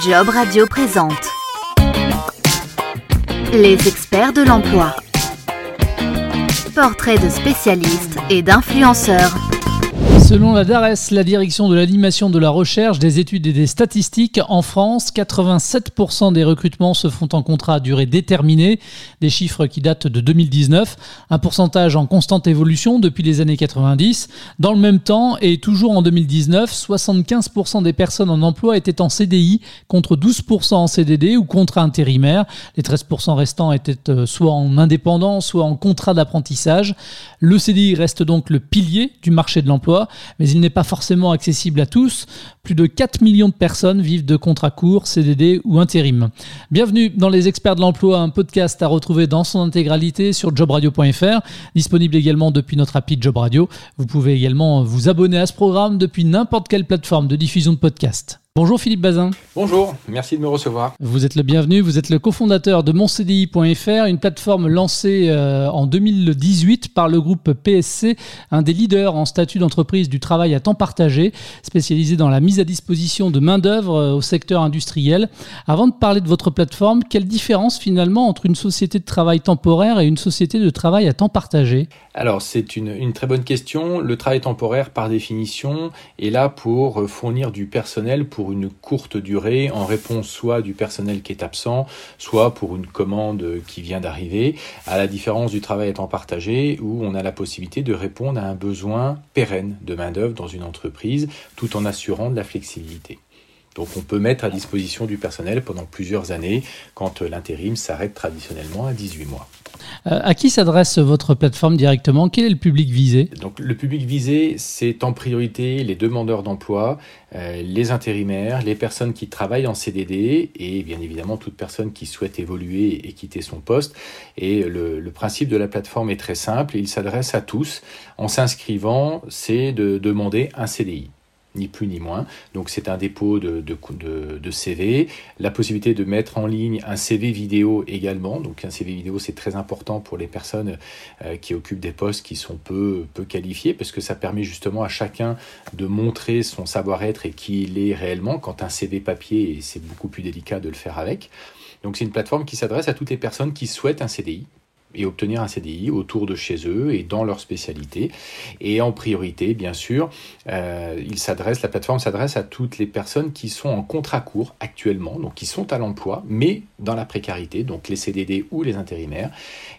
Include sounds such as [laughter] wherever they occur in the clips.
Job Radio présente Les experts de l'emploi. Portrait de spécialistes et d'influenceurs. Selon la DARES, la direction de l'animation de la recherche, des études et des statistiques, en France, 87% des recrutements se font en contrat à durée déterminée, des chiffres qui datent de 2019, un pourcentage en constante évolution depuis les années 90. Dans le même temps, et toujours en 2019, 75% des personnes en emploi étaient en CDI contre 12% en CDD ou contrat intérimaire. Les 13% restants étaient euh, soit en indépendant, soit en contrat d'apprentissage. Le CDI reste donc le pilier du marché de l'emploi mais il n'est pas forcément accessible à tous. Plus de 4 millions de personnes vivent de contrats courts, CDD ou intérim. Bienvenue dans Les Experts de l'Emploi, un podcast à retrouver dans son intégralité sur jobradio.fr, disponible également depuis notre appli Job Radio. Vous pouvez également vous abonner à ce programme depuis n'importe quelle plateforme de diffusion de podcast. Bonjour Philippe Bazin. Bonjour, merci de me recevoir. Vous êtes le bienvenu, vous êtes le cofondateur de moncdi.fr, une plateforme lancée euh, en 2018 par le groupe PSC, un des leaders en statut d'entreprise du travail à temps partagé, spécialisé dans la mise à disposition de main-d'œuvre euh, au secteur industriel. Avant de parler de votre plateforme, quelle différence finalement entre une société de travail temporaire et une société de travail à temps partagé? Alors c'est une, très bonne question. Le travail temporaire par définition est là pour euh, fournir du personnel pour une courte durée en réponse soit du personnel qui est absent, soit pour une commande qui vient d'arriver, à la différence du travail temps partagé où on a la possibilité de répondre à un besoin pérenne de main-d'œuvre dans une entreprise tout en assurant de la flexibilité. Donc on peut mettre à disposition du personnel pendant plusieurs années quand l'intérim s'arrête traditionnellement à 18 mois. Euh, à qui s'adresse votre plateforme directement? Quel est le public visé? Donc le public visé, c'est en priorité les demandeurs d'emploi, euh, les intérimaires, les personnes qui travaillent en CDD et bien évidemment toute personne qui souhaite évoluer et quitter son poste. Et le, le principe de la plateforme est très simple, il s'adresse à tous. En s'inscrivant, c'est de demander un CDI ni plus ni moins. Donc c'est un dépôt de, CV, la possibilité de mettre en ligne un CV vidéo également. Donc un CV vidéo c'est très important pour les personnes euh, qui occupent des postes qui sont peu, peu qualifiés parce que ça permet justement à chacun de montrer son savoir-être et qui il est réellement quand un CV papier c'est beaucoup plus délicat de le faire avec. Donc c'est une plateforme qui s'adresse à toutes les personnes qui souhaitent un CDI et obtenir un CDI autour de chez eux et dans leur spécialité. Et en priorité, bien sûr, euh, la plateforme s'adresse à toutes les personnes qui sont en contrat court actuellement, donc qui sont à l'emploi, mais dans la précarité, donc les CDD ou les intérimaires.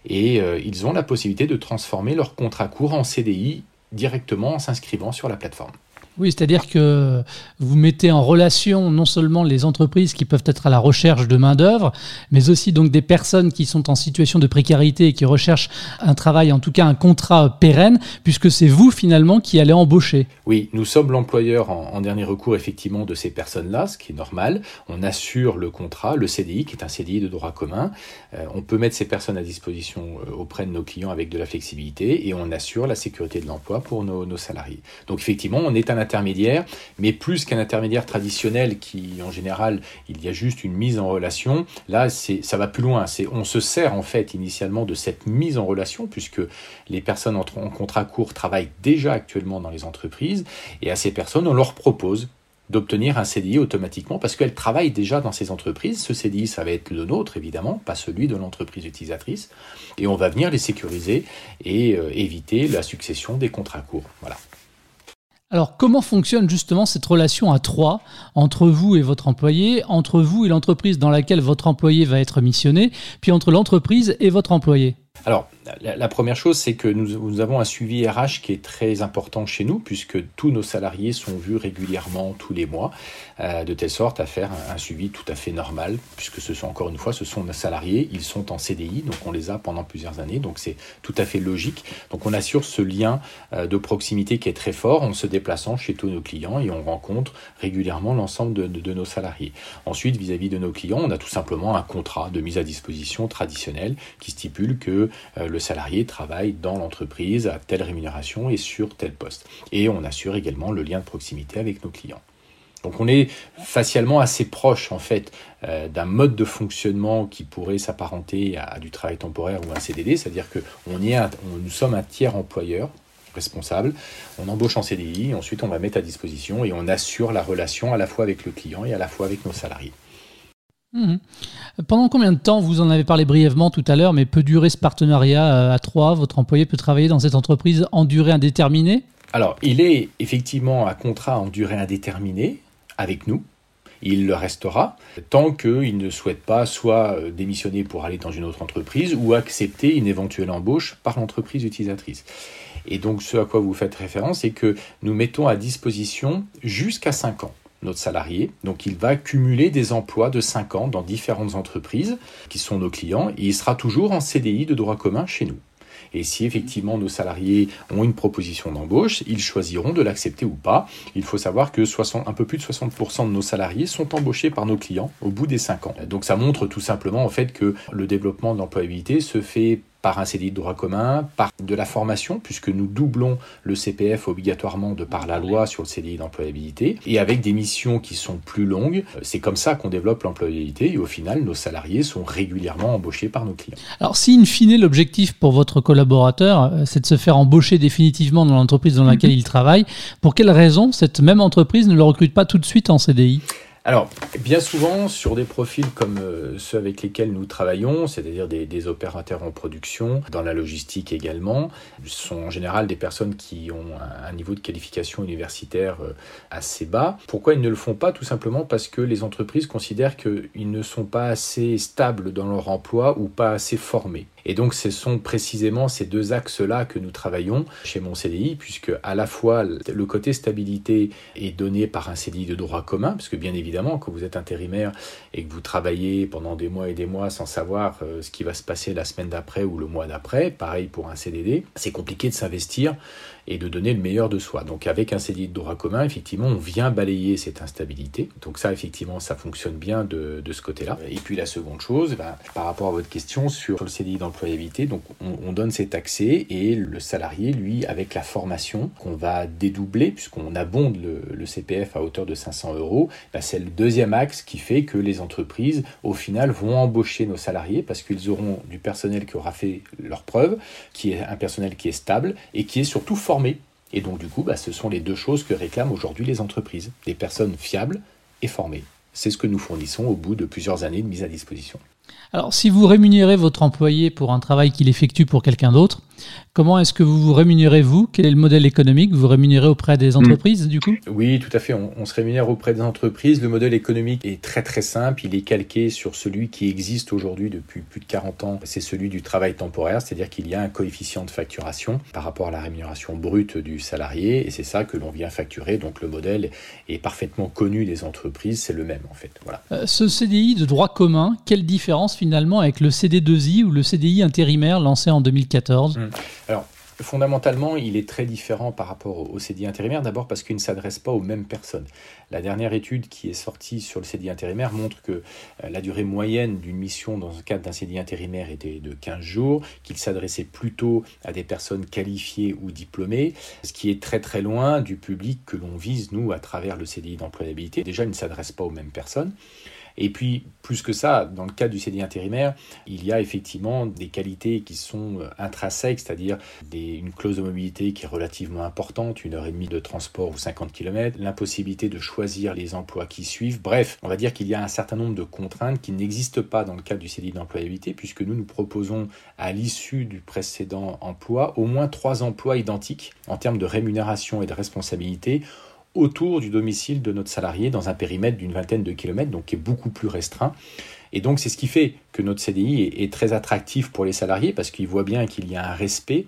Et euh, ils ont la possibilité de transformer leur contrat court en CDI directement en s'inscrivant sur la plateforme. Oui, c'est-à-dire que vous mettez en relation non seulement les entreprises qui peuvent être à la recherche de main-d'œuvre, mais aussi donc des personnes qui sont en situation de précarité et qui recherchent un travail, en tout cas un contrat pérenne, puisque c'est vous finalement qui allez embaucher. Oui, nous sommes l'employeur en, dernier recours effectivement de ces personnes-là, ce qui est normal. On assure le contrat, le CDI, qui est un CDI de droit commun. Euh, on peut mettre ces personnes à disposition euh, auprès de nos clients avec de la flexibilité et on assure la sécurité de l'emploi pour nos, nos salariés. Donc effectivement, on est un intermédiaire, mais plus qu'un intermédiaire traditionnel qui, en général, il y a juste une mise en relation. Là, ça va plus loin. On se sert en fait initialement de cette mise en relation, puisque les personnes en, en contrat court travaillent déjà actuellement dans les entreprises, et à ces personnes, on leur propose d'obtenir un CDI automatiquement parce qu'elles travaillent déjà dans ces entreprises. Ce CDI, ça va être le nôtre, évidemment, pas celui de l'entreprise utilisatrice. Et on va venir les sécuriser et euh, éviter la succession des contrats courts. Voilà. Alors, comment fonctionne justement cette relation à trois entre vous et votre employé, entre vous et l'entreprise dans laquelle votre employé va être missionné, puis entre l'entreprise et votre employé? La, première chose, c'est que nous, avons un suivi RH qui est très important chez nous, puisque tous nos salariés sont vus régulièrement tous les mois, euh, de telle sorte à faire un, suivi tout à fait normal, puisque ce sont encore une fois, ce sont nos salariés, ils sont en CDI, donc on les a pendant plusieurs années, donc c'est tout à fait logique. Donc on assure ce lien euh, de proximité qui est très fort en se déplaçant chez tous nos clients et on rencontre régulièrement l'ensemble de, nos salariés. Ensuite, vis-à-vis de nos clients, on a tout simplement un contrat de mise à disposition traditionnel qui stipule que euh, le salarié travaille dans l'entreprise à telle rémunération et sur tel poste. Et on assure également le lien de proximité avec nos clients. Donc on est facialement assez proche en fait euh, d'un mode de fonctionnement qui pourrait s'apparenter à, du travail temporaire ou un CDD, c'est-à-dire que nous sommes un tiers employeur responsable. On embauche en CDI, ensuite on va mettre à disposition et on assure la relation à la fois avec le client et à la fois avec nos salariés. Mhm. Pendant combien de temps, vous en avez parlé brièvement tout à l'heure, mais peut durer ce partenariat euh, à trois? Votre employé peut travailler dans cette entreprise en durée indéterminée? Alors, il est effectivement à contrat en durée indéterminée avec nous. Il le restera tant qu'il ne souhaite pas soit euh, démissionner pour aller dans une autre entreprise ou accepter une éventuelle embauche par l'entreprise utilisatrice. Et donc ce à quoi vous faites référence, c'est que nous mettons à disposition jusqu'à 5 ans notre salarié. Donc il va cumuler des emplois de 5 ans dans différentes entreprises qui sont nos clients et il sera toujours en CDI de droit commun chez nous. Et si effectivement nos salariés ont une proposition d'embauche, ils choisiront de l'accepter ou pas. Il faut savoir que 60, un peu plus de 60% de nos salariés sont embauchés par nos clients au bout des 5 ans. Donc ça montre tout simplement en fait que le développement de l'employabilité se fait par un CDI de droit commun, par de la formation, puisque nous doublons le CPF obligatoirement de par la loi sur le CDI d'employabilité, et avec des missions qui sont plus longues. C'est comme ça qu'on développe l'employabilité, et au final, nos salariés sont régulièrement embauchés par nos clients. Alors, si in fine, l'objectif pour votre collaborateur, euh, c'est de se faire embaucher définitivement dans l'entreprise dans laquelle il travaille, pour quelle raison cette même entreprise ne le recrute pas tout de suite en CDI alors, bien souvent, sur des profils comme euh, ceux avec lesquels nous travaillons, c'est-à-dire des, opérateurs en production, dans la logistique également, sont en général des personnes qui ont un, niveau de qualification universitaire euh, assez bas. Pourquoi ils ne le font pas? Tout simplement parce que les entreprises considèrent qu'ils ne sont pas assez stables dans leur emploi ou pas assez formés. Et donc ce sont précisément ces deux axes-là que nous travaillons chez mon CDI, puisque à la fois le côté stabilité est donné par un CDI de droit commun, puisque bien évidemment quand vous êtes intérimaire et que vous travaillez pendant des mois et des mois sans savoir euh, ce qui va se passer la semaine d'après ou le mois d'après, pareil pour un CDD, c'est compliqué de s'investir et de donner le meilleur de soi. Donc avec un CDI de droit commun, effectivement, on vient balayer cette instabilité. Donc ça, effectivement, ça fonctionne bien de, de ce côté-là. Et puis la seconde chose, ben, par rapport à votre question sur le CDI d'employabilité, donc on, donne cet accès et le salarié, lui, avec la formation qu'on va dédoubler, puisqu'on abonde le, CPF à hauteur de 500 euros, ben, c'est le deuxième axe qui fait que les entreprises, au final, vont embaucher nos salariés parce qu'ils auront du personnel qui aura fait leur preuve, qui est un personnel qui est stable et qui est surtout formé et donc du coup, bah, ce sont les deux choses que réclament aujourd'hui les entreprises, des personnes fiables et formées. C'est ce que nous fournissons au bout de plusieurs années de mise à disposition. Alors si vous rémunérez votre employé pour un travail qu'il effectue pour quelqu'un d'autre, Comment est-ce que vous vous rémunérez, vous? Quel est le modèle économique? Vous vous rémunérez auprès des entreprises, du coup? Oui, tout à fait. On, se rémunère auprès des entreprises. Le modèle économique est très très simple. Il est calqué sur celui qui existe aujourd'hui depuis plus de 40 ans. C'est celui du travail temporaire, c'est-à-dire qu'il y a un coefficient de facturation par rapport à la rémunération brute du salarié. Et c'est ça que l'on vient facturer. Donc le modèle est parfaitement connu des entreprises. C'est le même, en fait. Voilà. Euh, ce CDI de droit commun, quelle différence finalement avec le CD2I ou le CDI intérimaire lancé en 2014 alors, fondamentalement, il est très différent par rapport au CDI intérimaire, d'abord parce qu'il ne s'adresse pas aux mêmes personnes. La dernière étude qui est sortie sur le CDI intérimaire montre que euh, la durée moyenne d'une mission dans le cadre d'un CDI intérimaire était de 15 jours, qu'il s'adressait plutôt à des personnes qualifiées ou diplômées, ce qui est très très loin du public que l'on vise, nous, à travers le CDI d'employabilité. Déjà, il ne s'adresse pas aux mêmes personnes. Et puis, plus que ça, dans le cas du CDI intérimaire, il y a effectivement des qualités qui sont euh, intrinsèques, c'est-à-dire une clause de mobilité qui est relativement importante, une heure et demie de transport ou 50 km, l'impossibilité de choisir les emplois qui suivent. Bref, on va dire qu'il y a un certain nombre de contraintes qui n'existent pas dans le cadre du CDI d'employabilité, puisque nous nous proposons à l'issue du précédent emploi au moins trois emplois identiques en termes de rémunération et de responsabilité autour du domicile de notre salarié dans un périmètre d'une vingtaine de kilomètres, donc qui est beaucoup plus restreint. Et donc c'est ce qui fait que notre CDI est, très attractif pour les salariés parce qu'ils voient bien qu'il y a un respect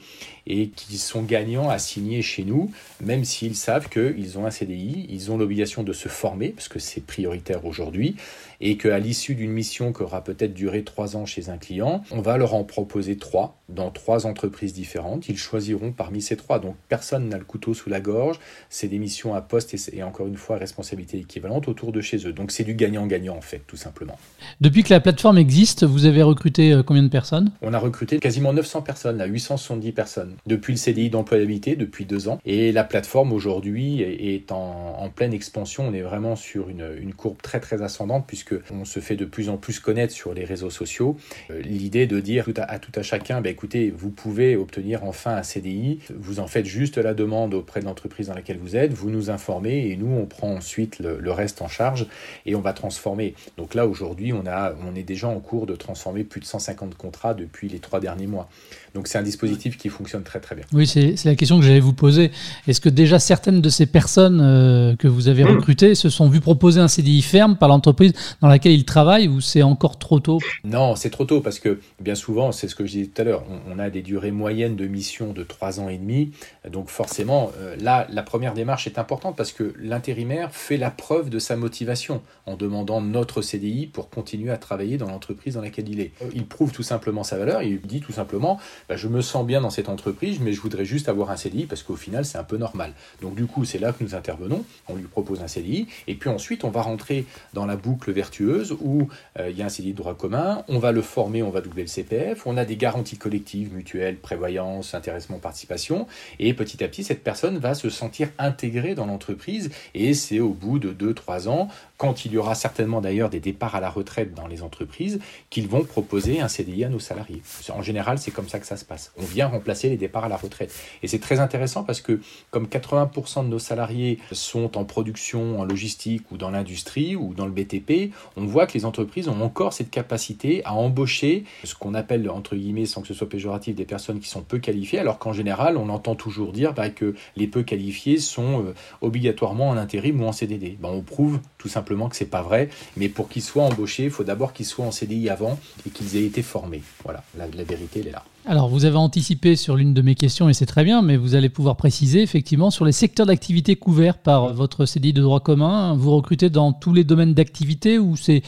et qu'ils sont gagnants à signer chez nous, même s'ils savent qu'ils ont un CDI, ils ont l'obligation de se former, parce que c'est prioritaire aujourd'hui, et qu'à l'issue d'une mission qui aura peut-être duré trois ans chez un client, on va leur en proposer trois dans trois entreprises différentes. Ils choisiront parmi ces trois. Donc personne n'a le couteau sous la gorge. C'est des missions à poste et, encore une fois responsabilité équivalente autour de chez eux. Donc c'est du gagnant-gagnant en fait, tout simplement. Depuis que la plateforme existe, vous avez recruté euh, combien de personnes? On a recruté quasiment 900 personnes, à 870 personnes, depuis le CDI d'employabilité, depuis deux ans. Et la plateforme aujourd'hui est en, pleine expansion. On est vraiment sur une, courbe très très ascendante puisque on se fait de plus en plus connaître sur les réseaux sociaux. Euh, l'idée de dire à, tout à chacun, bah, écoutez, vous pouvez obtenir enfin un CDI, vous en faites juste la demande auprès de l'entreprise dans laquelle vous êtes, vous nous informez et nous on prend ensuite le, le reste en charge et on va transformer. Donc là aujourd'hui on, on est déjà en cours de transformer plus de 150 contrats depuis les trois derniers mois. Donc c'est un dispositif qui fonctionne très très bien. Oui, c'est la question que j'allais vous poser. Est-ce que déjà certaines de ces personnes euh, que vous avez mmh. recrutées se sont vues proposer un CDI ferme par l'entreprise dans laquelle ils travaillent ou c'est encore trop tôt? Non, c'est trop tôt parce que bien souvent, c'est ce que je disais tout à l'heure, on, a des durées moyennes de mission de 3 ans et demi. Donc forcément, euh, là, la première démarche est importante parce que l'intérimaire fait la preuve de sa motivation en demandant notre CDI pour continuer à travailler dans l'entreprise dans laquelle il est. Il prouve tout simplement sa valeur, il dit tout simplement bah, je me sens bien dans cette entreprise, mais je voudrais juste avoir un CDI parce qu'au final, c'est un peu normal. Donc du coup, c'est là que nous intervenons, on lui propose un CDI, et puis ensuite, on va rentrer dans la boucle vertueuse où euh, il y a un CDI de droit commun, on va le former, on va doubler le CPF, on a des garanties collectives, mutuelles, prévoyance, intéressement, participation, et petit à petit, cette personne va se sentir intégrée dans l'entreprise, et c'est au bout de 2-3 ans, quand il y aura certainement d'ailleurs des départs à la retraite dans les entreprises, qu'ils vont proposer un CDI à nos salariés. En général, c'est comme ça que ça se passe. On vient remplacer les départs à la retraite. Et c'est très intéressant parce que comme 80% de nos salariés sont en production, en logistique ou dans l'industrie ou dans le BTP, on voit que les entreprises ont encore cette capacité à embaucher ce qu'on appelle, entre guillemets, sans que ce soit péjoratif, des personnes qui sont peu qualifiées, alors qu'en général, on entend toujours dire bah, que les peu qualifiés sont euh, obligatoirement en intérim ou en CDD. Ben, on prouve tout simplement que c'est pas vrai, mais pour qu'ils soient embauchés, il faut d'abord qu'ils soient en CDI avant et qu'ils aient été formés. Voilà, la, la vérité, elle est là. Alors, vous avez anticipé sur l'une de mes questions et c'est très bien, mais vous allez pouvoir préciser effectivement sur les secteurs d'activité couverts par votre CDI de droit commun. Vous recrutez dans tous les domaines d'activité ou c'est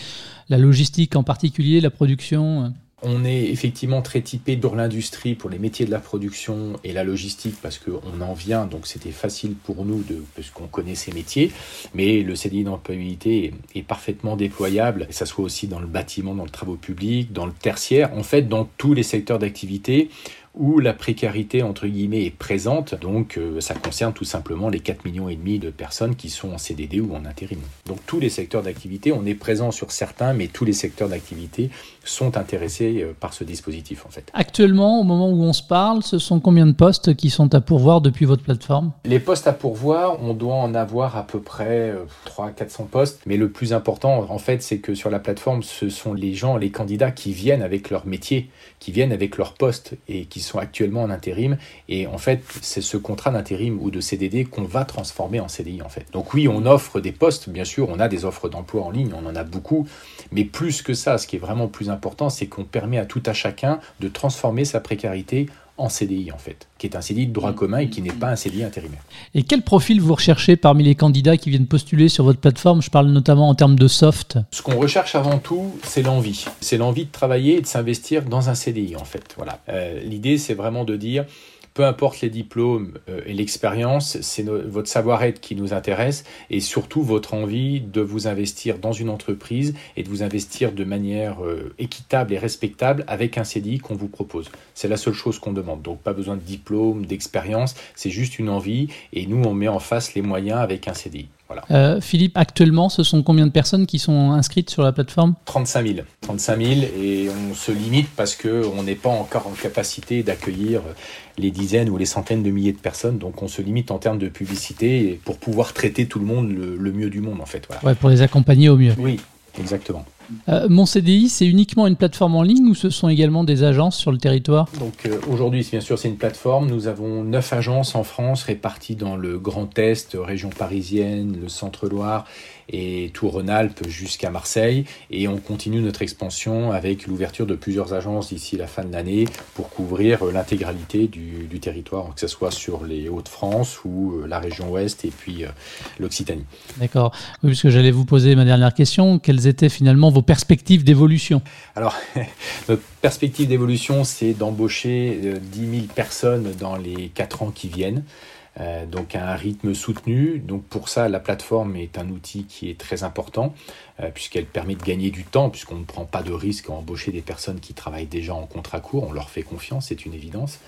la logistique en particulier, la production on est effectivement très typé dans l'industrie pour les métiers de la production et la logistique parce qu'on en vient, donc c'était facile pour nous de, parce qu'on connaît ces métiers. Mais le CDI d'employabilité est, est, parfaitement déployable, que ça soit aussi dans le bâtiment, dans le travaux public, dans le tertiaire, en fait dans tous les secteurs d'activité où la précarité entre guillemets est présente. Donc euh, ça concerne tout simplement les 4 millions et demi de personnes qui sont en CDD ou en intérim. Donc tous les secteurs d'activité, on est présent sur certains, mais tous les secteurs d'activité sont intéressés euh, par ce dispositif en fait. Actuellement, au moment où on se parle, ce sont combien de postes qui sont à pourvoir depuis votre plateforme? Les postes à pourvoir, on doit en avoir à peu près 300 euh, 400 postes, mais le plus important en fait, c'est que sur la plateforme, ce sont les gens, les candidats qui viennent avec leur métier, qui viennent avec leur poste et qui sont actuellement en intérim. Et en fait, c'est ce contrat d'intérim ou de CDD qu'on va transformer en CDI en fait. Donc oui, on offre des postes, bien sûr, on a des offres d'emploi en ligne, on en a beaucoup, mais plus que ça, ce qui est vraiment plus important, c'est qu'on permet à tout à chacun de transformer sa précarité en CDI en fait, qui est un CDI de droit commun et qui n'est pas un CDI intérimaire. Et quel profil vous recherchez parmi les candidats qui viennent postuler sur votre plateforme? Je parle notamment en termes de soft. Ce qu'on recherche avant tout, c'est l'envie. C'est l'envie de travailler et de s'investir dans un CDI en fait. Voilà. Euh, l'idée, c'est vraiment de dire peu importe les diplômes euh, et l'expérience, c'est votre savoir-être qui nous intéresse et surtout votre envie de vous investir dans une entreprise et de vous investir de manière euh, équitable et respectable avec un CDI qu'on vous propose. C'est la seule chose qu'on demande. Donc pas besoin de diplôme, d'expérience, c'est juste une envie et nous on met en face les moyens avec un CDI. Euh, Philippe, actuellement, ce sont combien de personnes qui sont inscrites sur la plateforme? 35 000. 35 000 et on se limite parce qu'on n'est pas encore en capacité d'accueillir les dizaines ou les centaines de milliers de personnes. Donc on se limite en termes de publicité pour pouvoir traiter tout le monde le, mieux du monde en fait. Ouais, pour les accompagner au mieux. Oui, exactement. Euh, mon CDI, c'est uniquement une plateforme en ligne ou ce sont également des agences sur le territoire? Donc euh, aujourd'hui, bien sûr, c'est une plateforme. Nous avons neuf agences en France réparties dans le Grand Est, région parisienne, le Centre-Loire et tout Rhône-Alpes jusqu'à Marseille. Et on continue notre expansion avec l'ouverture de plusieurs agences d'ici la fin de l'année pour couvrir euh, l'intégralité du, territoire, que ce soit sur les Hauts-de-France ou la région ouest et puis euh, l'Occitanie. D'accord. Oui, puisque j'allais vous poser ma dernière question. Quelles étaient finalement vos perspectives d'évolution Alors, [laughs] notre perspective d'évolution, c'est d'embaucher 10 000 personnes dans les 4 ans qui viennent. donc à un rythme soutenu. Donc pour ça, la plateforme est un outil qui est très important puisqu'elle permet de gagner du temps, puisqu'on ne prend pas de risque à embaucher des personnes qui travaillent déjà en contrat court, on leur fait confiance, c'est une évidence.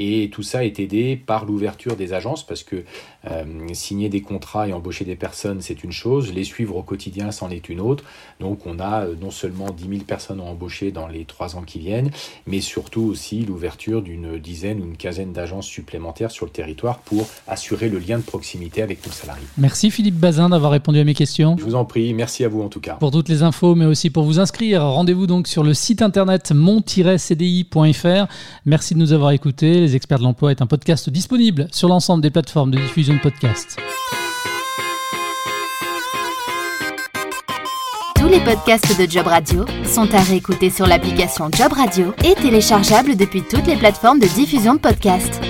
Et tout ça est aidé par l'ouverture des agences parce que euh, signer des contrats et embaucher des personnes, c'est une chose, les suivre au quotidien, c'en est une autre. Donc on a euh, non seulement 10 000 personnes à embaucher dans les trois ans qui viennent, mais surtout aussi l'ouverture d'une dizaine ou une quinzaine d'agences supplémentaires sur le territoire pour assurer le lien de proximité avec nos salariés. Merci Philippe Bazin d'avoir répondu à mes questions. Je vous en prie, merci à vous en tout cas. Pour toutes les infos, mais aussi pour vous inscrire, rendez-vous donc sur le site internet mon-cdi.fr. Merci de nous avoir écoutés. Experts de l'emploi est un podcast disponible sur l'ensemble des plateformes de diffusion de podcasts. Tous les podcasts de Job Radio sont à réécouter sur l'application Job Radio et téléchargeables depuis toutes les plateformes de diffusion de podcasts.